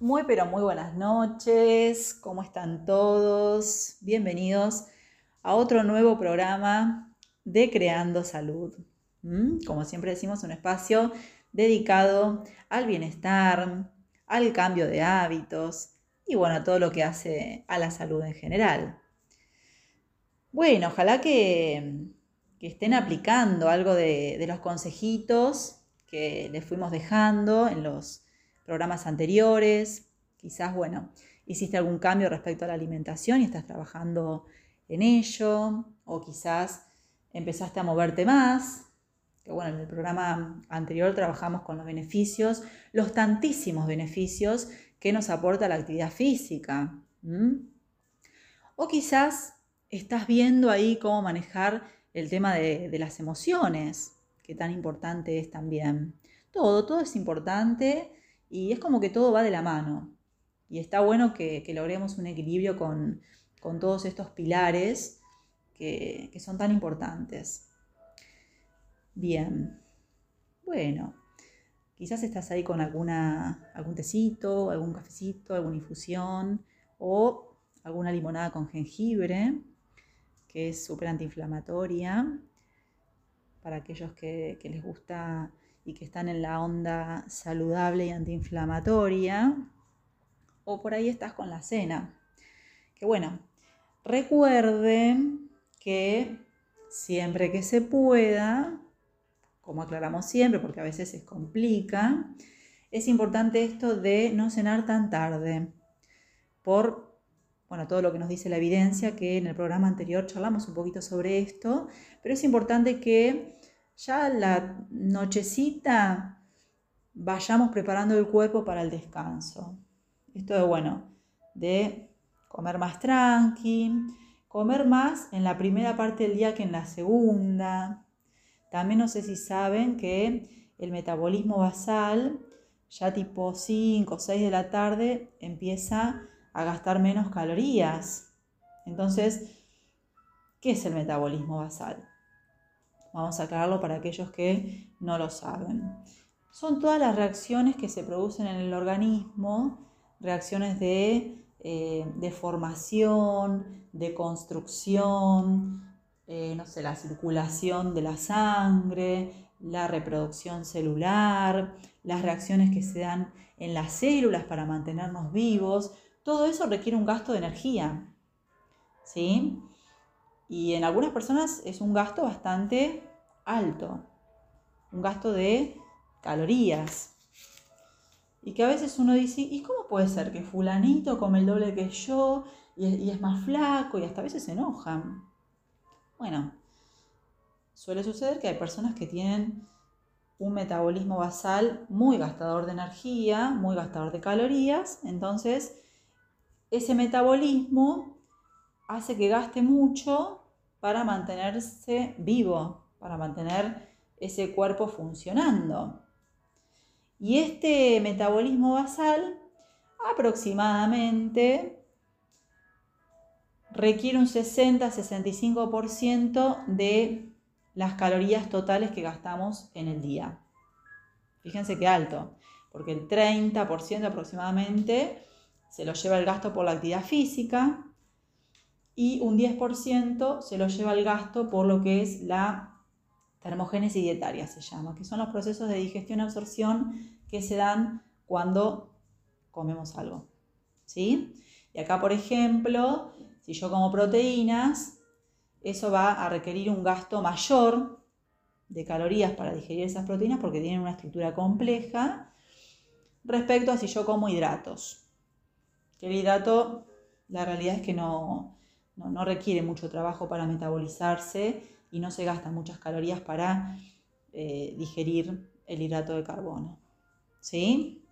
Muy pero muy buenas noches, ¿cómo están todos? Bienvenidos a otro nuevo programa de Creando Salud. ¿Mm? Como siempre decimos, un espacio dedicado al bienestar, al cambio de hábitos y bueno, a todo lo que hace a la salud en general. Bueno, ojalá que, estén aplicando algo de, de los consejitos que les fuimos dejando en los programas anteriores. Quizás, bueno, hiciste algún cambio respecto a la alimentación y estás trabajando en ello. O quizás empezaste a moverte más. Que bueno, en el programa anterior trabajamos con los beneficios, los tantísimos beneficios que nos aporta la actividad física. O quizás estás viendo ahí cómo manejar el tema de, las emociones, que tan importante es también. Todo, todo es importante y es como que todo va de la mano. Y está bueno que, logremos un equilibrio con, todos estos pilares que, que son tan importantes. Bien, bueno, quizás estás ahí con alguna, algún tecito, algún cafecito, alguna infusión o alguna limonada con jengibre que es súper antiinflamatoria para aquellos que, les gusta y que están en la onda saludable y antiinflamatoria. O por ahí estás con la cena. Que bueno, recuerden que siempre que se pueda, como aclaramos siempre, porque a veces se complica, es importante esto de no cenar tan tarde por bueno, todo lo que nos dice la evidencia, que en el programa anterior charlamos un poquito sobre esto, pero es importante que ya la nochecita vayamos preparando el cuerpo para el descanso. Esto es bueno, de comer más tranqui, comer más en la primera parte del día que en la segunda. También no sé si saben que el metabolismo basal, ya tipo 5 o 6 de la tarde, empieza a gastar menos calorías. Entonces, ¿qué es el metabolismo basal? Vamos a aclararlo para aquellos que no lo saben. Son todas las reacciones que se producen en el organismo, reacciones de, eh, formación, de construcción, eh, no sé, la circulación de la sangre, la reproducción celular, las reacciones que se dan en las células para mantenernos vivos, todo eso requiere un gasto de energía. ¿Sí? Y en algunas personas es un gasto bastante alto, un gasto de calorías. Y que a veces uno dice, ¿y cómo puede ser que fulanito come el doble que yo y es, más flaco y hasta a veces se enojan? Bueno, suele suceder que hay personas que tienen un metabolismo basal muy gastador de energía, muy gastador de calorías, entonces ese metabolismo hace que gaste mucho para mantenerse vivo, para mantener ese cuerpo funcionando. Y este metabolismo basal aproximadamente requiere un 60-65% de las calorías totales que gastamos en el día. Fíjense qué alto, porque el 30% aproximadamente se lo lleva el gasto por la actividad física y un 10% se lo lleva el gasto por lo que es la termogénesis dietaria, se llama, que son los procesos de digestión y absorción que se dan cuando comemos algo. ¿sí? Y acá, por ejemplo, si yo como proteínas, eso va a requerir un gasto mayor de calorías para digerir esas proteínas porque tienen una estructura compleja respecto a si yo como hidratos el hidrato, la realidad es que no, requiere mucho trabajo para metabolizarse y no se gastan muchas calorías para eh, digerir el hidrato de carbono. ¿Sí?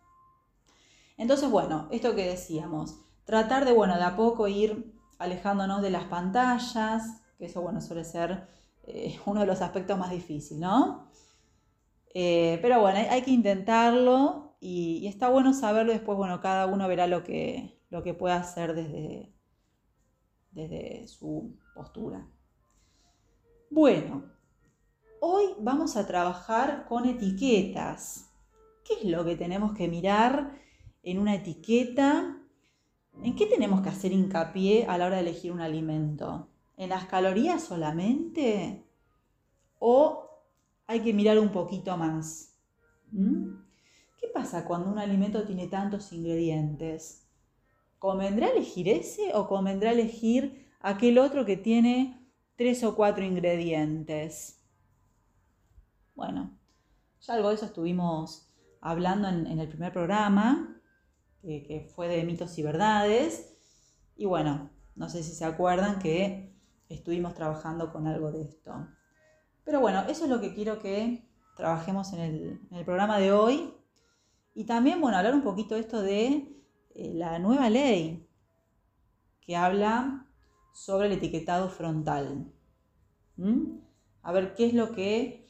Entonces, bueno, esto que decíamos, tratar de, bueno, de a poco ir alejándonos de las pantallas, que eso, bueno, suele ser eh, uno de los aspectos más difíciles, ¿no? Eh, pero bueno, hay, que intentarlo y, y, está bueno saberlo, después, bueno, cada uno verá lo que, lo que pueda hacer desde, desde su postura. Bueno, hoy vamos a trabajar con etiquetas. ¿Qué es lo que tenemos que mirar en una etiqueta, ¿en qué tenemos que hacer hincapié a la hora de elegir un alimento? ¿En las calorías solamente? ¿O hay que mirar un poquito más? ¿Mm? ¿Qué pasa cuando un alimento tiene tantos ingredientes? ¿Convendrá elegir ese o convendrá elegir aquel otro que tiene tres o cuatro ingredientes? Bueno, ya algo de eso estuvimos hablando en, el primer programa, que fue de mitos y verdades. Y bueno, no sé si se acuerdan que estuvimos trabajando con algo de esto. Pero bueno, eso es lo que quiero que trabajemos en el, programa de hoy. Y también, bueno, hablar un poquito de esto de eh, la nueva ley que habla sobre el etiquetado frontal. ¿Mm? A ver qué es lo que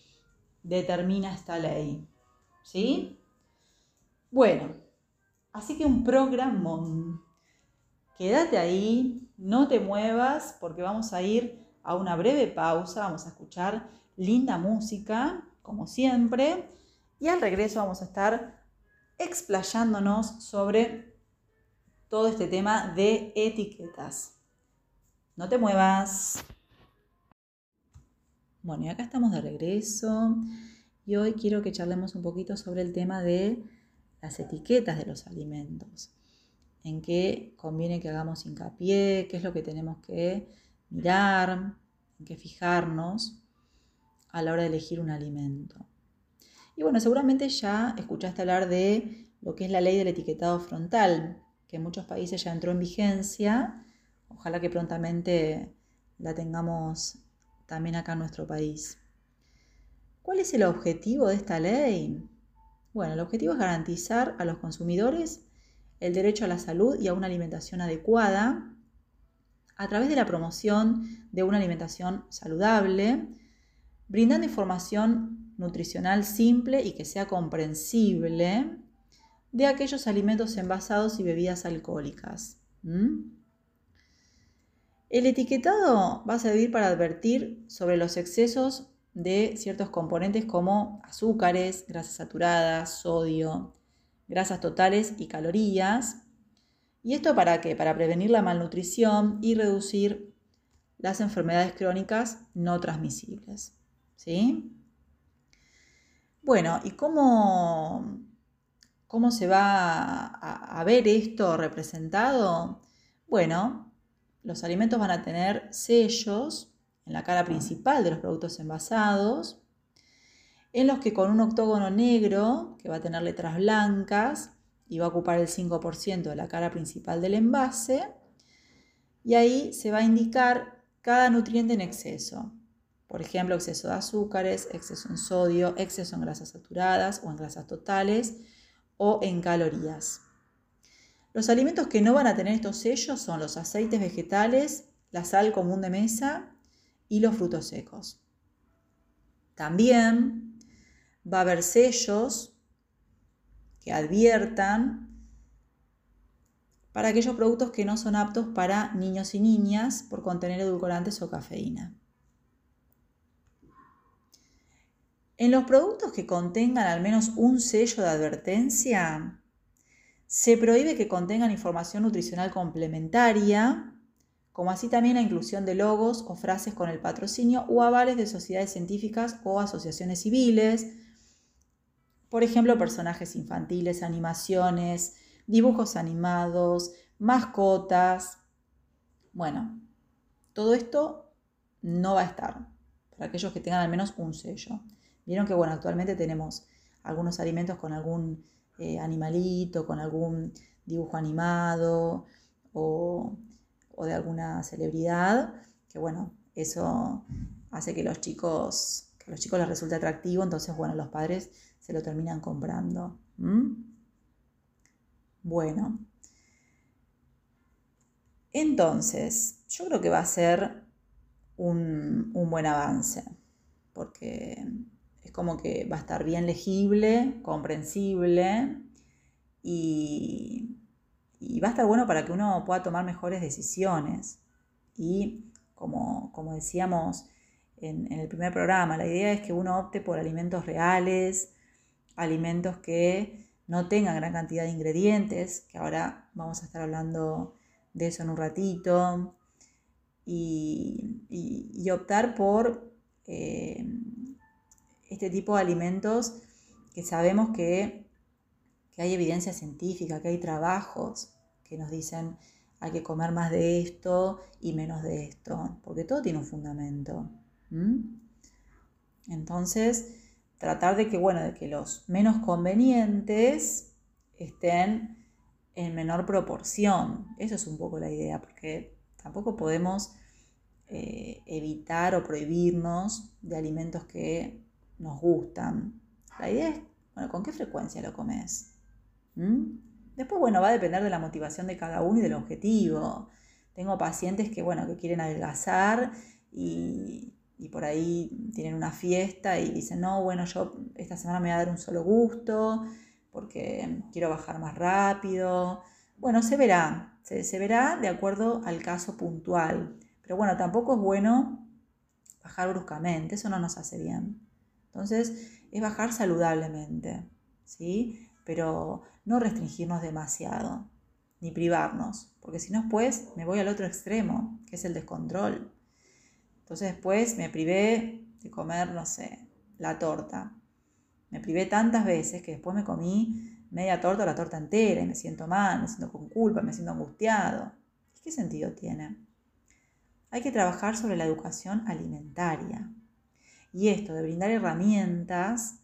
determina esta ley. ¿Sí? Bueno, así que un programón. Quédate ahí, no te muevas porque vamos a ir a una breve pausa, vamos a escuchar linda música, como siempre, y al regreso vamos a estar explayándonos sobre todo este tema de etiquetas. No te muevas. Bueno, y acá estamos de regreso y hoy quiero que charlemos un poquito sobre el tema de las etiquetas de los alimentos. En qué conviene que hagamos hincapié, qué es lo que tenemos que mirar, en qué fijarnos a la hora de elegir un alimento. Y bueno, seguramente ya escuchaste hablar de lo que es la ley del etiquetado frontal, que en muchos países ya entró en vigencia. Ojalá que prontamente la tengamos también acá en nuestro país. ¿Cuál es el objetivo de esta ley? Bueno, el objetivo es garantizar a los consumidores el derecho a la salud y a una alimentación adecuada a través de la promoción de una alimentación saludable, brindando información nutricional simple y que sea comprensible de aquellos alimentos envasados y bebidas alcohólicas. El etiquetado va a servir para advertir sobre los excesos de ciertos componentes como azúcares, grasas saturadas, sodio, grasas totales y calorías. ¿Y esto para qué? Para prevenir la malnutrición y reducir las enfermedades crónicas no transmisibles. ¿Sí? Bueno, ¿y cómo, cómo se va a, a ver esto representado? Bueno, los alimentos van a tener sellos en la cara principal de los productos envasados, en los que con un octógono negro, que va a tener letras blancas y va a ocupar el 5% de la cara principal del envase, y ahí se va a indicar cada nutriente en exceso. Por ejemplo, exceso de azúcares, exceso en sodio, exceso en grasas saturadas o en grasas totales o en calorías. Los alimentos que no van a tener estos sellos son los aceites vegetales, la sal común de mesa y los frutos secos. También va a haber sellos que adviertan para aquellos productos que no son aptos para niños y niñas por contener edulcorantes o cafeína. En los productos que contengan al menos un sello de advertencia, se prohíbe que contengan información nutricional complementaria como así también la inclusión de logos o frases con el patrocinio o avales de sociedades científicas o asociaciones civiles, por ejemplo, personajes infantiles, animaciones, dibujos animados, mascotas. Bueno, todo esto no va a estar para aquellos que tengan al menos un sello. Vieron que, bueno, actualmente tenemos algunos alimentos con algún eh, animalito, con algún dibujo animado o o de alguna celebridad, que bueno, eso hace que los chicos, que a los chicos les resulte atractivo, entonces bueno, los padres se lo terminan comprando. Bueno, entonces yo creo que va a ser un, un buen avance, porque como que va a estar bien legible, comprensible y y va a estar bueno para que uno pueda tomar mejores decisiones. Y como, decíamos en, el primer programa, la idea es que uno opte por alimentos reales, alimentos que no tengan gran cantidad de ingredientes, que ahora vamos a estar hablando de eso en un ratito, y, optar por eh, este tipo de alimentos que sabemos que, que hay evidencia científica, que hay trabajos que nos dicen hay que comer más de esto y menos de esto, porque todo tiene un fundamento. Entonces, tratar de que, bueno, de que los menos convenientes estén en menor proporción. Eso es un poco la idea, porque tampoco podemos eh, evitar o prohibirnos de alimentos que nos gustan. La idea es, bueno, ¿con qué frecuencia lo comes? Después, bueno, va a depender de la motivación de cada uno y del objetivo. Tengo pacientes que, bueno, que quieren adelgazar y, y por ahí tienen una fiesta y dicen, no, bueno, yo esta semana me voy a dar un solo gusto porque quiero bajar más rápido. Bueno, se verá, se, verá de acuerdo al caso puntual. Pero bueno, tampoco es bueno bajar bruscamente, eso no nos hace bien. Entonces, es bajar saludablemente, ¿sí? Pero no restringirnos demasiado, ni privarnos, porque si no, después me voy al otro extremo, que es el descontrol. Entonces después me privé de comer, no sé, la torta. Me privé tantas veces que después me comí media torta o la torta entera y me siento mal, me siento con culpa, me siento angustiado. ¿Qué sentido tiene? Hay que trabajar sobre la educación alimentaria. Y esto de brindar herramientas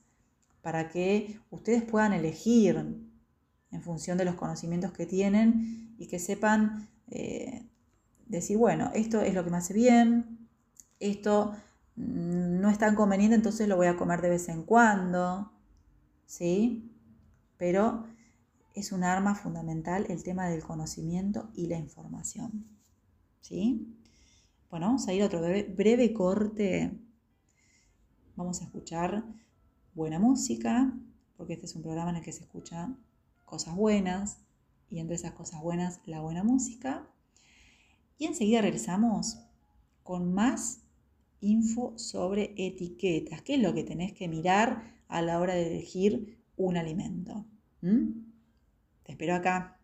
para que ustedes puedan elegir en función de los conocimientos que tienen y que sepan eh, decir, bueno, esto es lo que me hace bien, esto no es tan conveniente, entonces lo voy a comer de vez en cuando, ¿sí? Pero es un arma fundamental el tema del conocimiento y la información, ¿sí? Bueno, vamos a ir a otro breve, corte. Vamos a escuchar buena música, porque este es un programa en el que se escuchan cosas buenas y entre esas cosas buenas la buena música. Y enseguida regresamos con más info sobre etiquetas. ¿Qué es lo que tenés que mirar a la hora de elegir un alimento? ¿Mm? Te espero acá.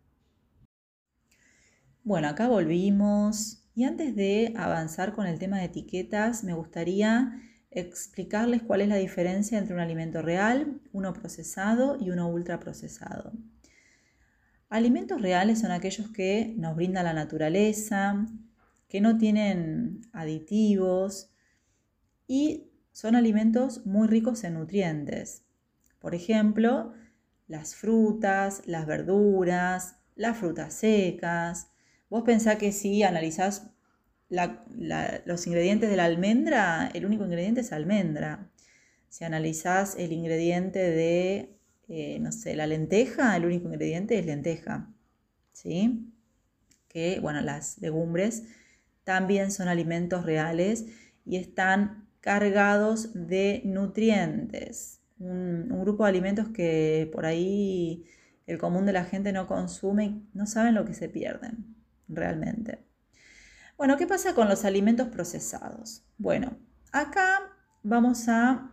Bueno, acá volvimos. Y antes de avanzar con el tema de etiquetas, me gustaría explicarles cuál es la diferencia entre un alimento real, uno procesado y uno ultraprocesado. Alimentos reales son aquellos que nos brinda la naturaleza, que no tienen aditivos, y son alimentos muy ricos en nutrientes. Por ejemplo, las frutas, las verduras, las frutas secas. Vos pensás que si analizás los ingredientes de la almendra, el único ingrediente es almendra. Si analizás el ingrediente de, eh, no sé, la lenteja, el único ingrediente es lenteja. ¿Sí? Que, bueno, las legumbres también son alimentos reales y están cargados de nutrientes. Un, grupo de alimentos que por ahí el común de la gente no consume no saben lo que se pierden realmente. Bueno, ¿qué pasa con los alimentos procesados? Bueno, acá vamos a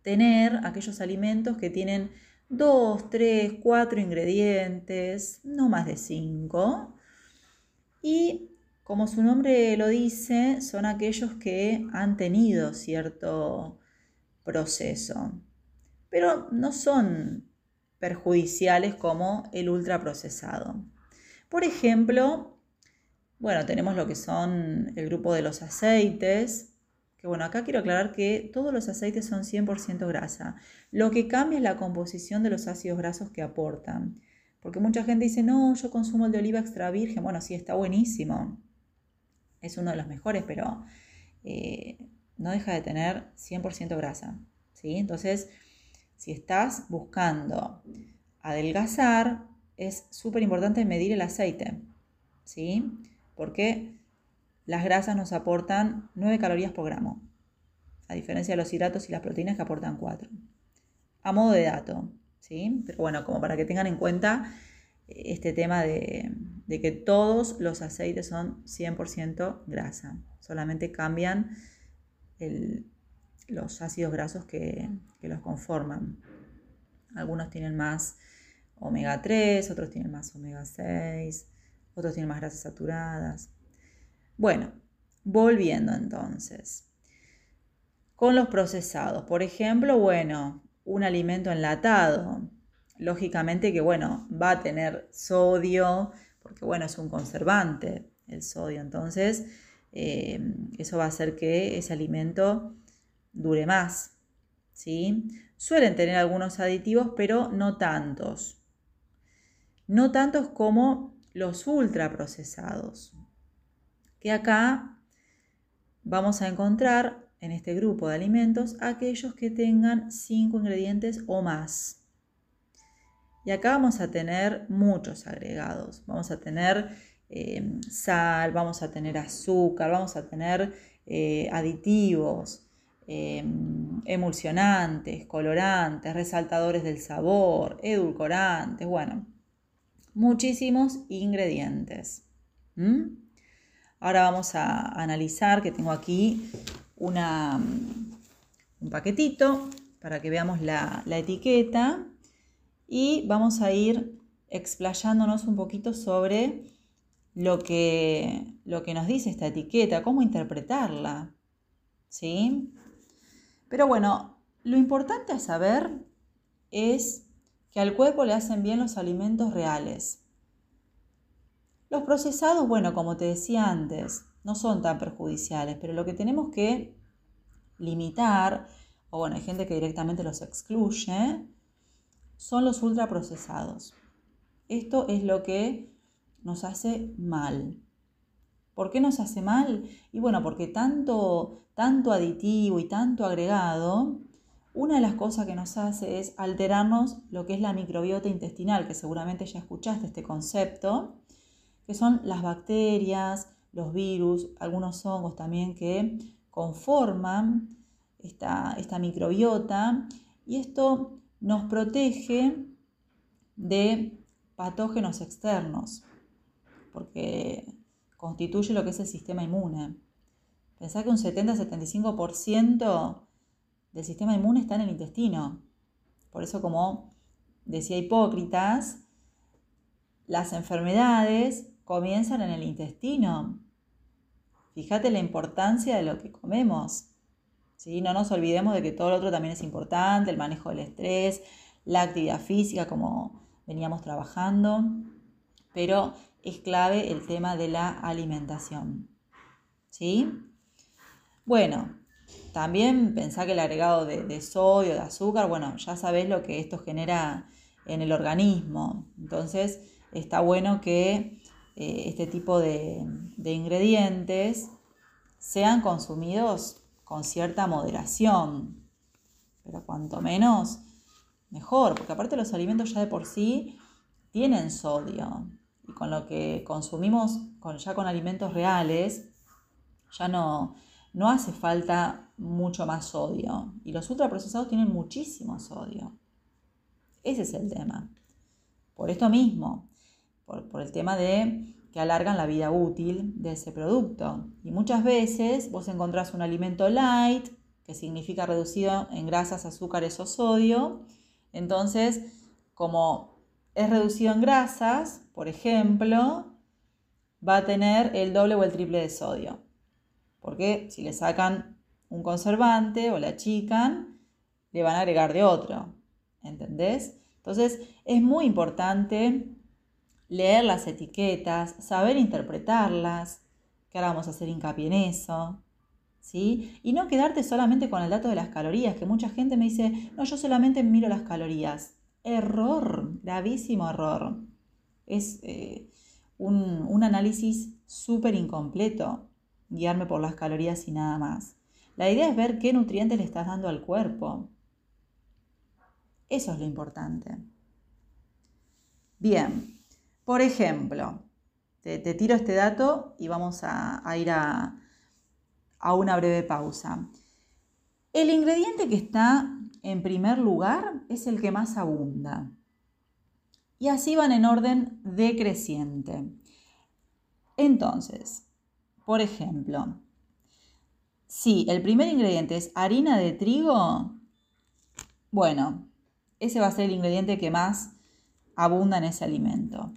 tener aquellos alimentos que tienen dos, tres, cuatro ingredientes, no más de cinco, y como su nombre lo dice, son aquellos que han tenido cierto proceso, pero no son perjudiciales como el ultraprocesado. Por ejemplo, bueno, tenemos lo que son el grupo de los aceites, que bueno, acá quiero aclarar que todos los aceites son 100% grasa. Lo que cambia es la composición de los ácidos grasos que aportan. Porque mucha gente dice, no, yo consumo el de oliva extra virgen. Bueno, sí, está buenísimo es uno de los mejores, pero eh, no deja de tener 100% grasa. ¿sí? Entonces, si estás buscando adelgazar, es súper importante medir el aceite, ¿sí? Porque las grasas nos aportan 9 calorías por gramo, a diferencia de los hidratos y las proteínas que aportan 4. A modo de dato, ¿sí? Pero bueno, como para que tengan en cuenta este tema de, que todos los aceites son 100% grasa, solamente cambian los ácidos grasos que, los conforman. Algunos tienen más omega 3, otros tienen más omega 6, otros tienen más grasas saturadas. Bueno, volviendo entonces. Con los procesados, por ejemplo, bueno, un alimento enlatado, lógicamente que, bueno, va a tener sodio, porque, bueno, es un conservante el sodio, entonces eh, eso va a hacer que ese alimento dure más, ¿sí? Suelen tener algunos aditivos, pero no tantos. No tantos como los ultraprocesados, que acá vamos a encontrar en este grupo de alimentos aquellos que tengan cinco ingredientes o más. Y acá vamos a tener muchos agregados. Vamos a tener eh, sal, vamos a tener azúcar, vamos a tener eh, aditivos, eh, emulsionantes, colorantes, resaltadores del sabor, edulcorantes, bueno, muchísimos ingredientes. Ahora vamos a analizar que tengo aquí una, un paquetito para que veamos la, etiqueta y vamos a ir explayándonos un poquito sobre lo que, lo que nos dice esta etiqueta, cómo interpretarla. ¿Sí? Pero bueno, lo importante a saber es que al cuerpo le hacen bien los alimentos reales. Los procesados, bueno, como te decía antes, no son tan perjudiciales, pero lo que tenemos que limitar, o bueno, hay gente que directamente los excluye, son los ultraprocesados. Esto es lo que nos hace mal. ¿Por qué nos hace mal? Y bueno, porque tanto, tanto aditivo y tanto agregado, una de las cosas que nos hace es alterarnos lo que es la microbiota intestinal, que seguramente ya escuchaste este concepto, que son las bacterias, los virus, algunos hongos también que conforman esta, esta microbiota y esto nos protege de patógenos externos, porque constituye lo que es el sistema inmune. Pensá que un 70-75% del sistema inmune está en el intestino. Por eso, como decía Hipócritas, las enfermedades comienzan en el intestino. Fíjate la importancia de lo que comemos. ¿sí? No nos olvidemos de que todo lo otro también es importante, el manejo del estrés, la actividad física, como veníamos trabajando, pero es clave el tema de la alimentación. ¿Sí? Bueno, también pensá que el agregado de, sodio, de azúcar, bueno, ya sabés lo que esto genera en el organismo. Entonces, está bueno que eh, este tipo de, ingredientes sean consumidos con cierta moderación, pero cuanto menos, mejor, porque aparte los alimentos ya de por sí tienen sodio y con lo que consumimos con, ya con alimentos reales, ya no, no hace falta mucho más sodio. Y los ultraprocesados tienen muchísimo sodio. Ese es el tema. Por esto mismo, por, el tema de que alargan la vida útil de ese producto. Y muchas veces vos encontrás un alimento light, que significa reducido en grasas, azúcares o sodio. Entonces, como es reducido en grasas, por ejemplo, va a tener el doble o el triple de sodio. Porque si le sacan un conservante o la achican, le van a agregar de otro. ¿Entendés? Entonces, es muy importante leer las etiquetas, saber interpretarlas, que ahora vamos a hacer hincapié en eso, ¿sí? Y no quedarte solamente con el dato de las calorías, que mucha gente me dice, no, yo solamente miro las calorías. Error, gravísimo error. Es eh, un, un análisis súper incompleto, guiarme por las calorías y nada más. La idea es ver qué nutrientes le estás dando al cuerpo. Eso es lo importante. Bien, por ejemplo, te, tiro este dato y vamos a, ir a, a una breve pausa. El ingrediente que está en primer lugar es el que más abunda. Y así van en orden decreciente. Entonces, por ejemplo, si el primer ingrediente es harina de trigo, bueno, ese va a ser el ingrediente que más abunda en ese alimento.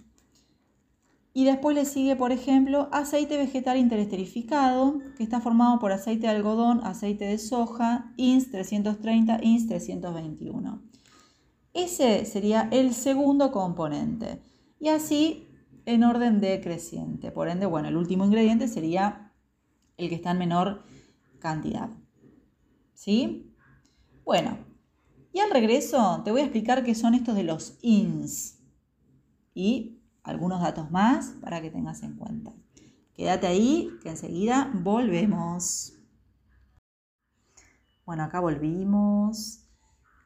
Y después le sigue, por ejemplo, aceite vegetal interesterificado, que está formado por aceite de algodón, aceite de soja, INS 330, INS 321. Ese sería el segundo componente. Y así en orden decreciente. Por ende, bueno, el último ingrediente sería el que está en menor cantidad. ¿Sí? Bueno, y al regreso te voy a explicar qué son estos de los INS. Y algunos datos más para que tengas en cuenta. Quédate ahí, que enseguida volvemos. Bueno, acá volvimos.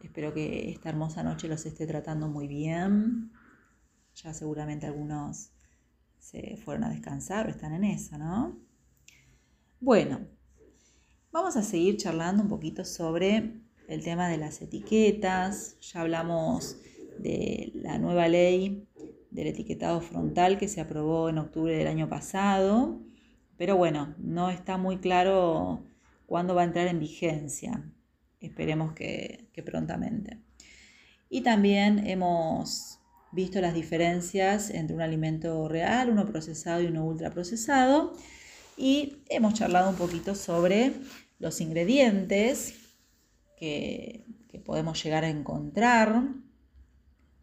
Espero que esta hermosa noche los esté tratando muy bien. Ya seguramente algunos se fueron a descansar o están en eso, ¿no? Bueno, vamos a seguir charlando un poquito sobre el tema de las etiquetas. Ya hablamos de la nueva ley del etiquetado frontal que se aprobó en octubre del año pasado, pero bueno, no está muy claro cuándo va a entrar en vigencia. Esperemos que, prontamente. Y también hemos visto las diferencias entre un alimento real, uno procesado y uno ultraprocesado. Y hemos charlado un poquito sobre los ingredientes que, podemos llegar a encontrar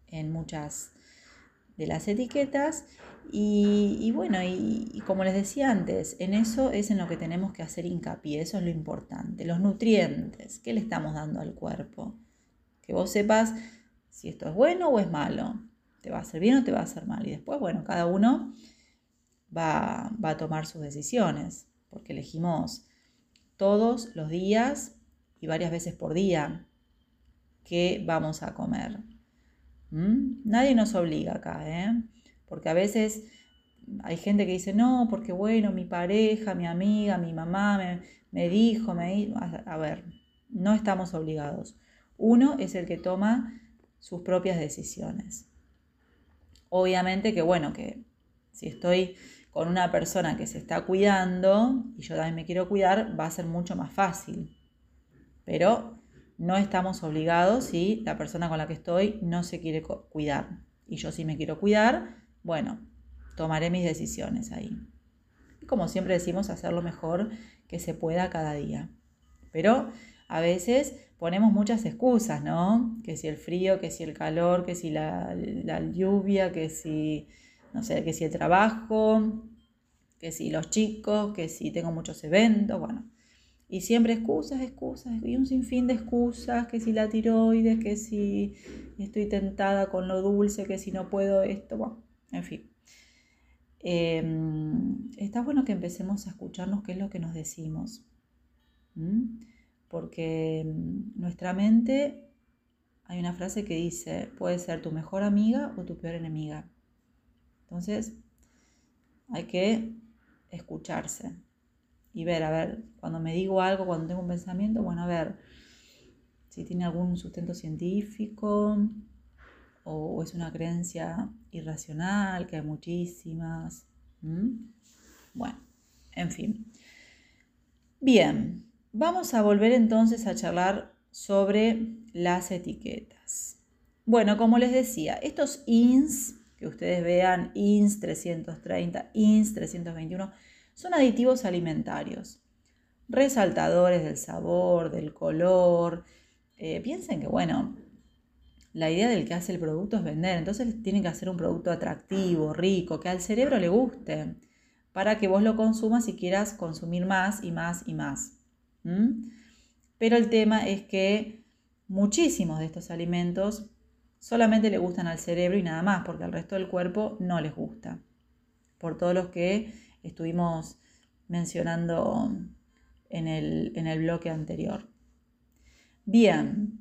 en muchas de las etiquetas y, bueno, y, como les decía antes, en eso es en lo que tenemos que hacer hincapié, eso es lo importante, los nutrientes, ¿qué le estamos dando al cuerpo? Que vos sepas si esto es bueno o es malo, te va a hacer bien o te va a hacer mal. Y después, bueno, cada uno va, va a tomar sus decisiones, porque elegimos todos los días y varias veces por día qué vamos a comer. ¿Mm? Nadie nos obliga acá, ¿eh? Porque a veces hay gente que dice, no, porque bueno, mi pareja, mi amiga, mi mamá me, dijo, me A ver, no estamos obligados. Uno es el que toma sus propias decisiones. Obviamente que bueno, que si estoy con una persona que se está cuidando y yo también me quiero cuidar, va a ser mucho más fácil. Pero no estamos obligados si la persona con la que estoy no se quiere cuidar. Y yo sí me quiero cuidar, bueno, tomaré mis decisiones ahí. Y como siempre decimos, hacer lo mejor que se pueda cada día. Pero a veces ponemos muchas excusas, ¿no? Que si el frío, que si el calor, que si la, lluvia, que si, no sé, que si el trabajo, que si los chicos, que si tengo muchos eventos, bueno. Y siempre excusas, excusas, y un sinfín de excusas, que si la tiroides, que si estoy tentada con lo dulce, que si no puedo esto, bueno, en fin. Em, está bueno que empecemos a escucharnos qué es lo que nos decimos. Porque em, nuestra mente, hay una frase que dice, puede ser tu mejor amiga o tu peor enemiga. Entonces, hay que escucharse y ver, a ver, cuando me digo algo, cuando tengo un pensamiento, bueno, a ver si tiene algún sustento científico o, es una creencia irracional, que hay muchísimas. Bueno, en fin. Bien, vamos a volver entonces a charlar sobre las etiquetas. Bueno, como les decía, estos INS, que ustedes vean, INS 330, INS 321, son aditivos alimentarios, resaltadores del sabor, del color. Eh, piensen que, bueno, la idea del que hace el producto es vender, entonces tienen que hacer un producto atractivo, rico, que al cerebro le guste, para que vos lo consumas y quieras consumir más y más y más. Pero el tema es que muchísimos de estos alimentos solamente le gustan al cerebro y nada más, porque al resto del cuerpo no les gusta. Por todos los que estuvimos mencionando en el, en el bloque anterior. Bien,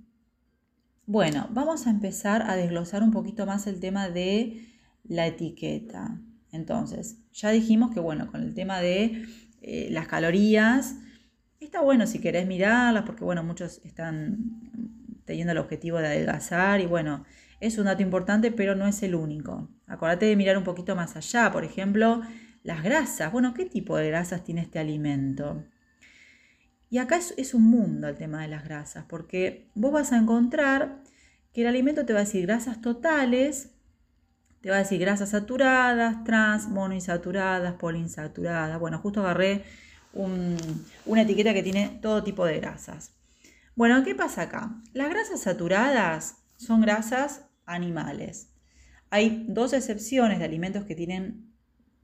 bueno, vamos a empezar a desglosar un poquito más el tema de la etiqueta. Entonces, ya dijimos que bueno, con el tema de eh, las calorías, está bueno si querés mirarlas, porque bueno, muchos están teniendo el objetivo de adelgazar y bueno, es un dato importante, pero no es el único. Acuérdate de mirar un poquito más allá, por ejemplo, las grasas. Bueno, ¿qué tipo de grasas tiene este alimento? Y acá es, un mundo el tema de las grasas, porque vos vas a encontrar que el alimento te va a decir grasas totales, te va a decir grasas saturadas, trans, monoinsaturadas, poliinsaturadas. Bueno, justo agarré una etiqueta que tiene todo tipo de grasas. Bueno, ¿qué pasa acá? Las grasas saturadas son grasas animales. Hay dos excepciones de alimentos que tienen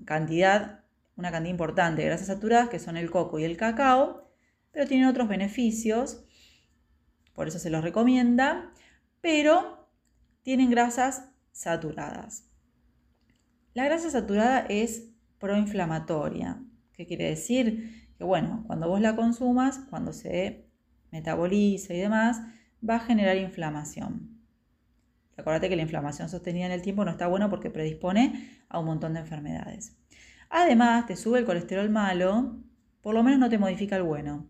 cantidad, una cantidad importante de grasas saturadas, que son el coco y el cacao, pero tienen otros beneficios, por eso se los recomienda, pero tienen grasas saturadas. La grasa saturada es proinflamatoria. ¿Qué quiere decir? Que bueno, cuando vos la consumas, cuando se metaboliza y demás, va a generar inflamación. Acuérdate que la inflamación sostenida en el tiempo no está buena porque predispone a un montón de enfermedades. Además, te sube el colesterol malo, por lo menos no te modifica el bueno.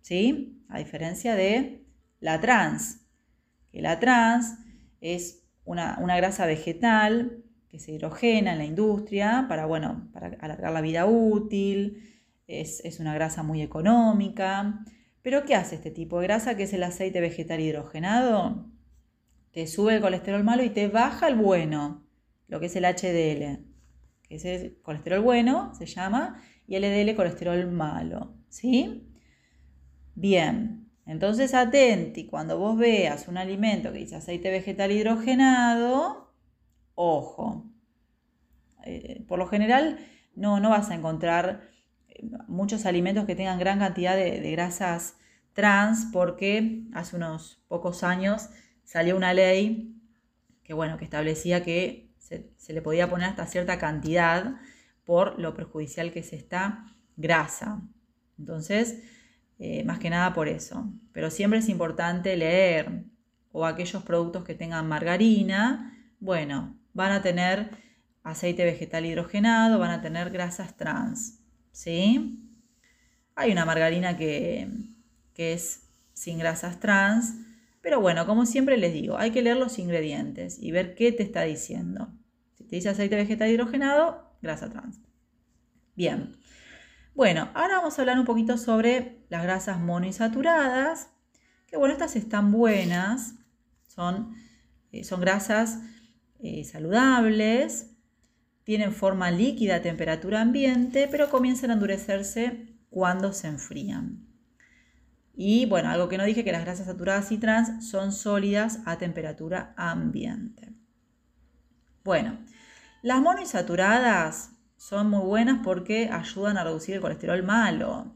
¿Sí? A diferencia de la trans, que la trans es una, grasa vegetal que se hidrogena en la industria para, bueno, para alargar la vida útil, es, es una grasa muy económica, pero ¿qué hace este tipo de grasa que es el aceite vegetal hidrogenado? Te sube el colesterol malo y te baja el bueno, lo que es el HDL, que es el colesterol bueno, se llama, y LDL colesterol malo, ¿sí? Bien, entonces atenti, cuando vos veas un alimento que dice aceite vegetal hidrogenado, ojo. Eh, por lo general no, no vas a encontrar muchos alimentos que tengan gran cantidad de, grasas trans porque hace unos pocos años salió una ley que, bueno, que establecía que se, le podía poner hasta cierta cantidad por lo perjudicial que es esta grasa. Entonces, eh, más que nada por eso. Pero siempre es importante leer o aquellos productos que tengan margarina, bueno, van a tener aceite vegetal hidrogenado, van a tener grasas trans. ¿sí? Hay una margarina que, es sin grasas trans, pero bueno, como siempre les digo, hay que leer los ingredientes y ver qué te está diciendo. Si te dice aceite vegetal hidrogenado, grasa trans. Bien. Bueno, ahora vamos a hablar un poquito sobre las grasas monoinsaturadas, que bueno, estas están buenas, son, eh, son grasas eh, saludables, tienen forma líquida a temperatura ambiente, pero comienzan a endurecerse cuando se enfrían. Y bueno, algo que no dije, que las grasas saturadas y trans son sólidas a temperatura ambiente. Bueno, las monoinsaturadas son muy buenas porque ayudan a reducir el colesterol malo.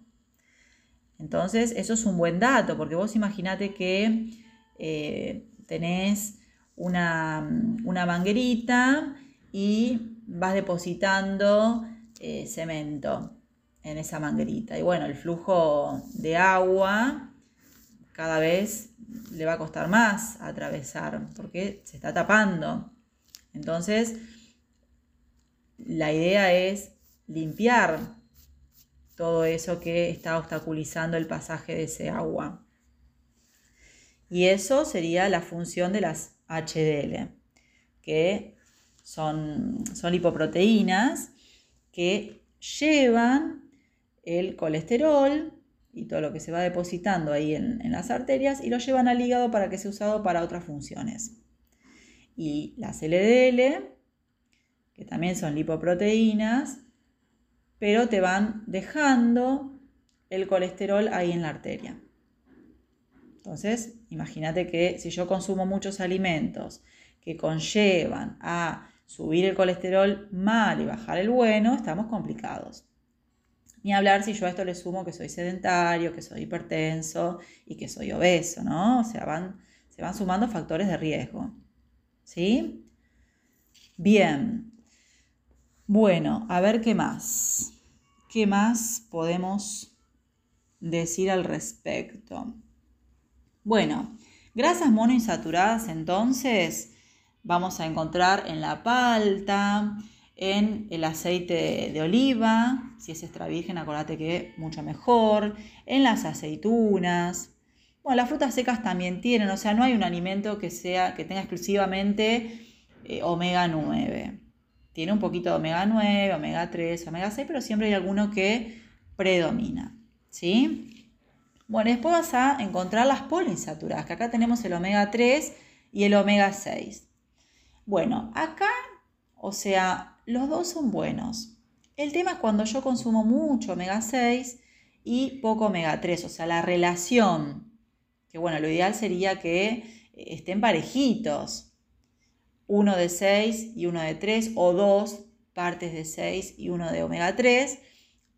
Entonces, eso es un buen dato, porque vos imaginate que eh, tenés una, una manguerita y vas depositando eh, cemento en esa manguerita. Y bueno, el flujo de agua cada vez le va a costar más atravesar porque se está tapando. Entonces, la idea es limpiar todo eso que está obstaculizando el pasaje de ese agua. Y eso sería la función de las HDL, que son, son lipoproteínas que llevan el colesterol y todo lo que se va depositando ahí en, las arterias y lo llevan al hígado para que sea usado para otras funciones. Y las LDL, que también son lipoproteínas, pero te van dejando el colesterol ahí en la arteria. Entonces, imagínate que si yo consumo muchos alimentos que conllevan a subir el colesterol mal y bajar el bueno, estamos complicados. Ni hablar si yo a esto le sumo que soy sedentario, que soy hipertenso y que soy obeso, ¿no? O sea, van, se van sumando factores de riesgo. ¿Sí? Bien. Bueno, a ver qué más. ¿Qué más podemos decir al respecto? Bueno, grasas monoinsaturadas entonces vamos a encontrar en la palta, en el aceite de oliva, si es extra virgen, acuérdate que mucho mejor, en las aceitunas. Bueno, las frutas secas también tienen, o sea, no hay un alimento que sea que tenga exclusivamente eh, omega 9. Tiene un poquito de omega 9, omega 3, omega 6, pero siempre hay alguno que predomina, ¿sí? Bueno, después vas a encontrar las poliinsaturadas, que acá tenemos el omega 3 y el omega 6. Bueno, acá, o sea, los dos son buenos. El tema es cuando yo consumo mucho omega 6 y poco omega 3, o sea, la relación, que bueno, lo ideal sería que estén parejitos, uno de 6 y uno de 3, o dos partes de 6 y uno de omega 3,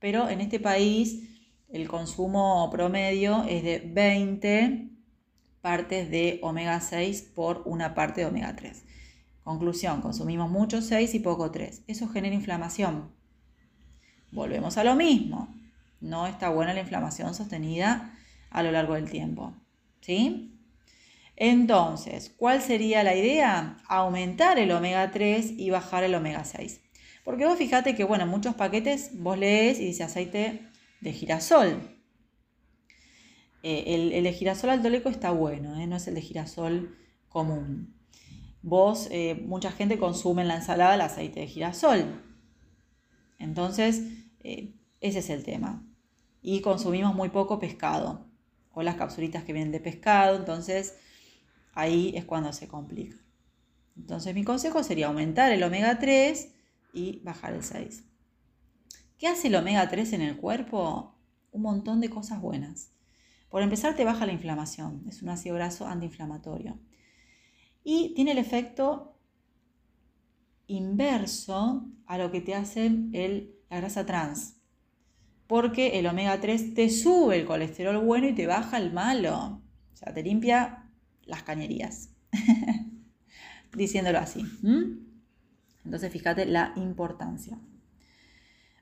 pero en este país el consumo promedio es de 20 partes de omega 6 por una parte de omega 3. Conclusión, consumimos mucho 6 y poco 3. Eso genera inflamación. Volvemos a lo mismo. No está buena la inflamación sostenida a lo largo del tiempo. ¿Sí? Entonces, ¿cuál sería la idea? Aumentar el omega 3 y bajar el omega 6. Porque vos fíjate que, bueno, en muchos paquetes vos lees y dice aceite de girasol. Eh, el, de girasol altoleco está bueno, ¿eh? no es el de girasol común. Vos, eh, mucha gente consume en la ensalada el aceite de girasol. Entonces, ese es el tema. Y consumimos muy poco pescado o las capsulitas que vienen de pescado. Entonces, ahí es cuando se complica. Entonces, mi consejo sería aumentar el omega 3 y bajar el 6. ¿Qué hace el omega 3 en el cuerpo? Un montón de cosas buenas. Por empezar, te baja la inflamación. Es un ácido graso antiinflamatorio. Y tiene el efecto inverso a lo que te hace el, la grasa trans. Porque el omega 3 te sube el colesterol bueno y te baja el malo. O sea, te limpia las cañerías. Diciéndolo así. Entonces, fíjate la importancia.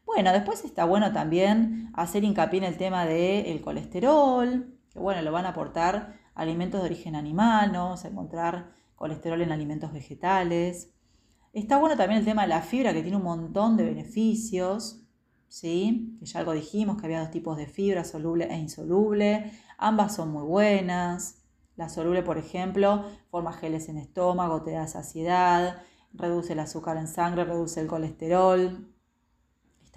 Bueno, después está bueno también hacer hincapié en el tema del colesterol, que bueno, lo van a aportar alimentos de origen animal, ¿no? Vamos a encontrar colesterol en alimentos vegetales. Está bueno también el tema de la fibra, que tiene un montón de beneficios, ¿sí? Que ya algo dijimos, que había dos tipos de fibra, soluble e insoluble. Ambas son muy buenas. La soluble, por ejemplo, forma geles en estómago, te da saciedad, reduce el azúcar en sangre, reduce el colesterol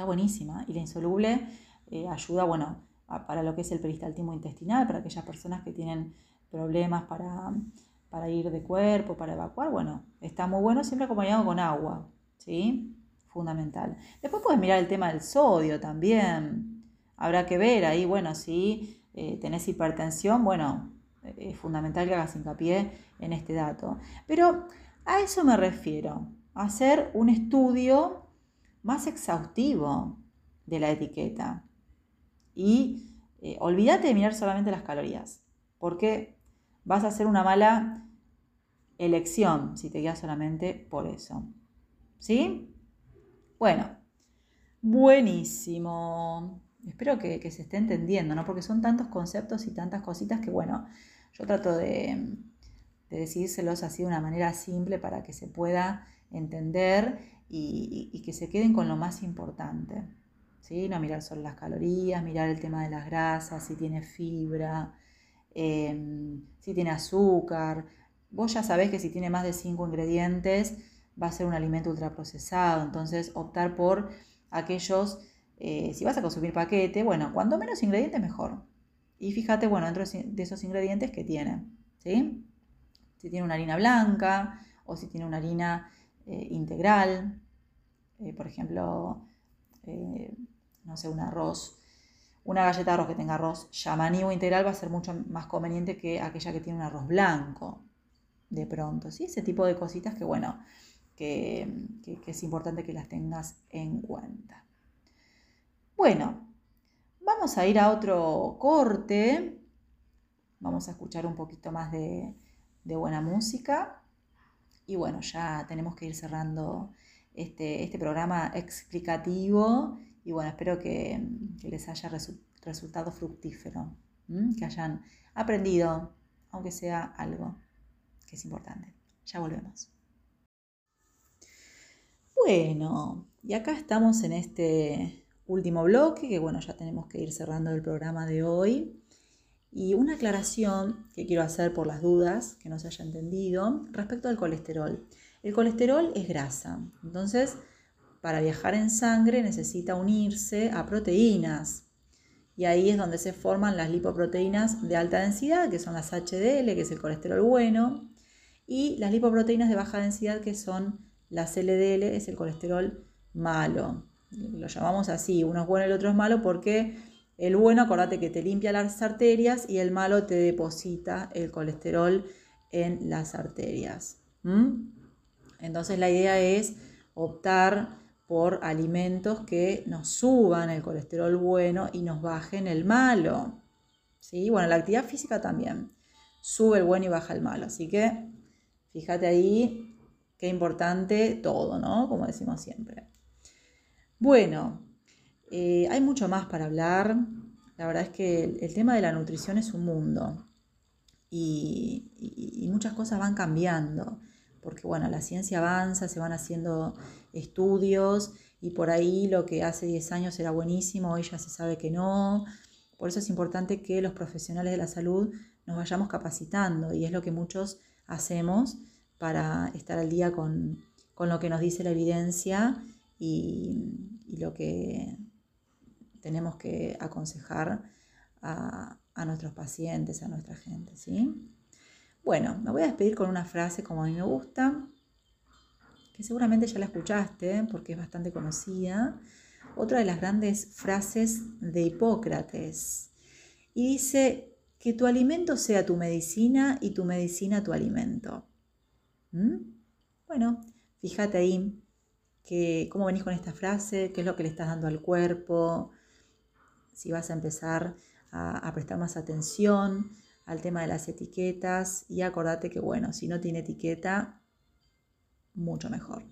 buenísima. Y la insoluble eh, ayuda, bueno, para lo que es el peristaltismo intestinal, para aquellas personas que tienen problemas para, para ir de cuerpo, para evacuar, bueno, está muy bueno siempre acompañado con agua, ¿sí? Fundamental. Después puedes mirar el tema del sodio también. Habrá que ver ahí, bueno, si eh, tenés hipertensión, bueno, es fundamental que hagas hincapié en este dato. Pero a eso me refiero, hacer un estudio más exhaustivo de la etiqueta. Y eh, olvídate de mirar solamente las calorías, porque vas a hacer una mala elección si te guías solamente por eso. ¿Sí? Bueno, buenísimo. Espero que, se esté entendiendo, ¿no? Porque son tantos conceptos y tantas cositas que, bueno, yo trato de, de decírselos así de una manera simple para que se pueda entender y, que se queden con lo más importante. ¿sí? No mirar solo las calorías, mirar el tema de las grasas, si tiene fibra, em, si tiene azúcar. Vos ya sabés que si tiene más de 5 ingredientes va a ser un alimento ultraprocesado, entonces optar por aquellos, eh, si vas a consumir paquete, bueno, cuanto menos ingredientes mejor. Y fíjate, bueno, dentro de esos ingredientes que tiene, ¿sí? Si tiene una harina blanca o si tiene una harina eh, integral, eh, por ejemplo, eh, no sé, un arroz, una galleta de arroz que tenga arroz yamaní o integral va a ser mucho más conveniente que aquella que tiene un arroz blanco, de pronto, ¿sí? Ese tipo de cositas que, bueno, que, es importante que las tengas en cuenta. Bueno, vamos a ir a otro corte, vamos a escuchar un poquito más de buena música y bueno, ya tenemos que ir cerrando este, este programa explicativo y bueno, espero que, les haya resultado fructífero, que hayan aprendido, aunque sea algo que es importante. Ya volvemos. Bueno, y acá estamos en este último bloque, que bueno, ya tenemos que ir cerrando el programa de hoy. Y una aclaración que quiero hacer por las dudas que no se haya entendido respecto al colesterol. El colesterol es grasa, entonces para viajar en sangre necesita unirse a proteínas. Y ahí es donde se forman las lipoproteínas de alta densidad, que son las HDL, que es el colesterol bueno. y las lipoproteínas de baja densidad que son las LDL, es el colesterol malo. Lo llamamos así, uno es bueno y el otro es malo porque el bueno, acordate que te limpia las arterias y el malo te deposita el colesterol en las arterias. Entonces la idea es optar por alimentos que nos suban el colesterol bueno y nos bajen el malo. ¿Sí? Bueno, la actividad física también sube el bueno y baja el malo. Así que fíjate ahí qué importante todo, ¿no? Como decimos siempre. Bueno, eh, hay mucho más para hablar. La verdad es que el, tema de la nutrición es un mundo y, muchas cosas van cambiando, porque bueno, la ciencia avanza, se van haciendo estudios y por ahí lo que hace 10 años era buenísimo, hoy ya se sabe que no. Por eso es importante que los profesionales de la salud nos vayamos capacitando y es lo que muchos hacemos para estar al día con, lo que nos dice la evidencia y lo que tenemos que aconsejar a, nuestros pacientes, a nuestra gente, ¿sí? Bueno, me voy a despedir con una frase como a mí me gusta, que seguramente ya la escuchaste porque es bastante conocida. Otra de las grandes frases de Hipócrates. Y dice, que tu alimento sea tu medicina y tu medicina tu alimento. ¿Mm? Bueno, fíjate ahí que, cómo venís con esta frase, qué es lo que le estás dando al cuerpo, si vas a empezar a, prestar más atención al tema de las etiquetas y acordate que, bueno, si no tiene etiqueta, mucho mejor.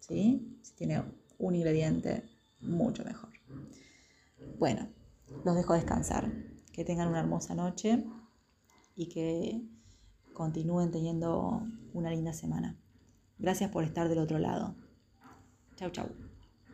Si tiene un ingrediente, mucho mejor. Bueno, los dejo descansar. Que tengan una hermosa noche y que continúen teniendo una linda semana. Gracias por estar del otro lado. Chau, chau.